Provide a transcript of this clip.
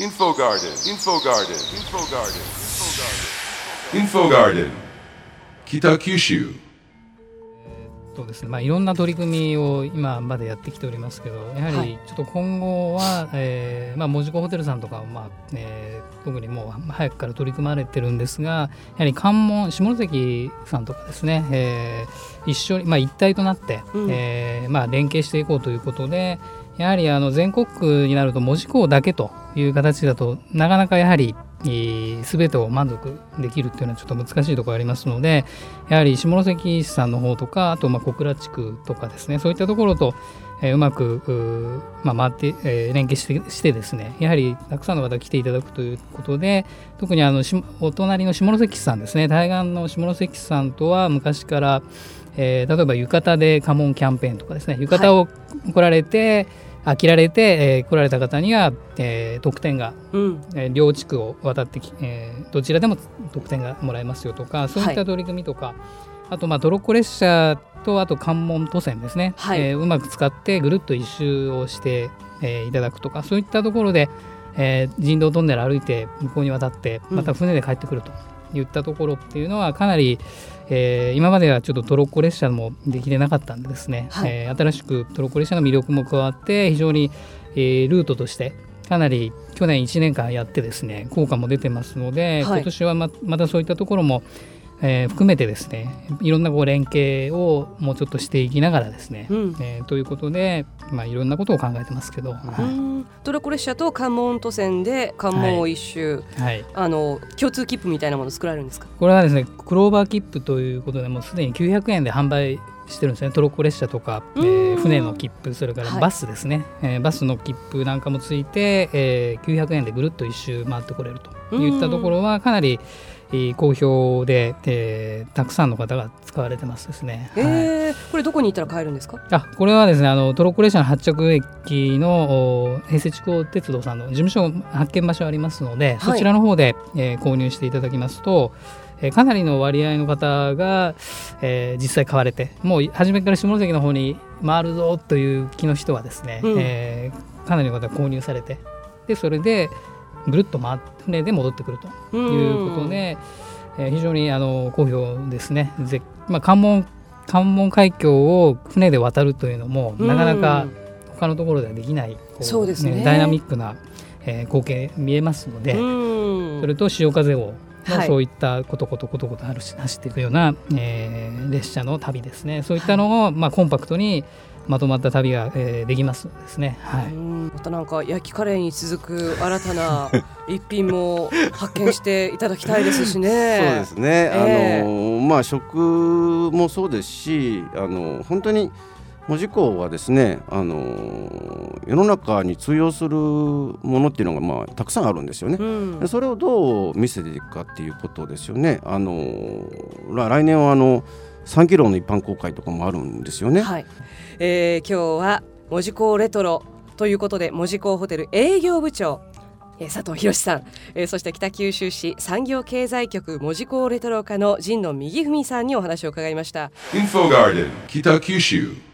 Info Garden, Info Garden, Info Garden, Info Garden, Kita Kyushu. そうですねまあ、いろんな取り組みを今までやってきておりますけどやはりちょっと今後は、えーまあ、門司港ホテルさんとかは、まあえー特にもう早くから取り組まれてるんですがやはり関門下関さんとかですね、えー一緒に、まあ、一体となって、うん。えーまあ、連携していこうということでやはりあの全国区になると門司港だけという形だとなかなかやはり全てを満足できるっていうのはちょっと難しいところありますのでやはり下関市さんの方とかあとまあ小倉地区とかですねそういったところと、えーうまく、まあ、回って、えー連携してしてですねやはりたくさんの方来ていただくということで特にあのお隣の下関市さんですね対岸の下関市さんとは昔から、えー例えば浴衣で家紋キャンペーンとかですね。浴衣を来られて、あ着られて、えー来られた方には、えー特典がうん。えー両地区を渡ってき、えーどちらでも得点がもらえますよとかそういった取り組みとか、あとまあトロッコ列車とあと関門都線ですね、はい。えーうまく使ってぐるっと一周をして、えーいただくとかそういったところで、えー人道トンネル歩いて向こうに渡ってうん。また船で帰ってくるといったところっていうのはかなり、えー今まではちょっとトロッコ列車もできてなかったんでですね、はい。えー新しくトロッコ列車の魅力も加わって非常に、えールートとしてかなり去年1年間やってですね効果も出てますので、はい。今年はままたそういったところも、えー含めてですねいろんなこう連携をもうちょっとしていきながらですね、うん。えーということで、まあ、いろんなことを考えてますけど、うはんトロッコ列車と関門都線で関門を一周、いはい、あの共通切符みたいなもの作られるんですか？これはですねクローバー切符ということでもうすでに900円で販売してるんですね。トロッコ列車とか、えうん。ー船の切符それからはい。バスですね、えーバスの切符なんかもついて、えー900円でぐるっと一周回ってこれるといったところはかなり、えー好評で、えーたくさんの方が使われてますですね。はい。えー、これどこに行ったら買えるんですか？あこれはですねあのトロッコ列車の発着駅のお平成地高鉄道さんの事務所発見場所ありますので、はい。そちらの方で、えー購入していただきますと、えーかなりの割合の方が、えー実際買われてもう初めから下関の方に回るぞという気の人はですね、うん。えーかなりの方が購入されてでそれでぐるっと回って船で戻ってくると。いうことで、えー非常にあの好評ですね。ぜまあ、関門関門海峡を船で渡るというのもなかなか他のところではできないこそうですね。ダイナミックな、えー光景見えますので、うん。それと潮風をはい。そういったコトコトコトコト走走っていくような、えー列車の旅ですね。そういったのを、まあ、コンパクトにまとまった旅が、えーできますですね。はいうんまたなんか焼きカレーに続く新たな 一品も発見していただきたいですしね。そうですね、ええあのまあ食もそうですしあの本当に門司港はですねあの世の中に通用するものっていうのが、まあ、たくさんあるんですよね。うんでそれをどう見せていくかっていうことですよね。あのら来年はあの3キロの一般公開とかもあるんですよね。はい、えー今日は門司港レトロということで門司港ホテル営業部長えー佐藤博さん、えーそして北九州市産業経済局門司港レトロ課の陣野右文さんにお話を伺いました。Info Garden, Kita Kyushu.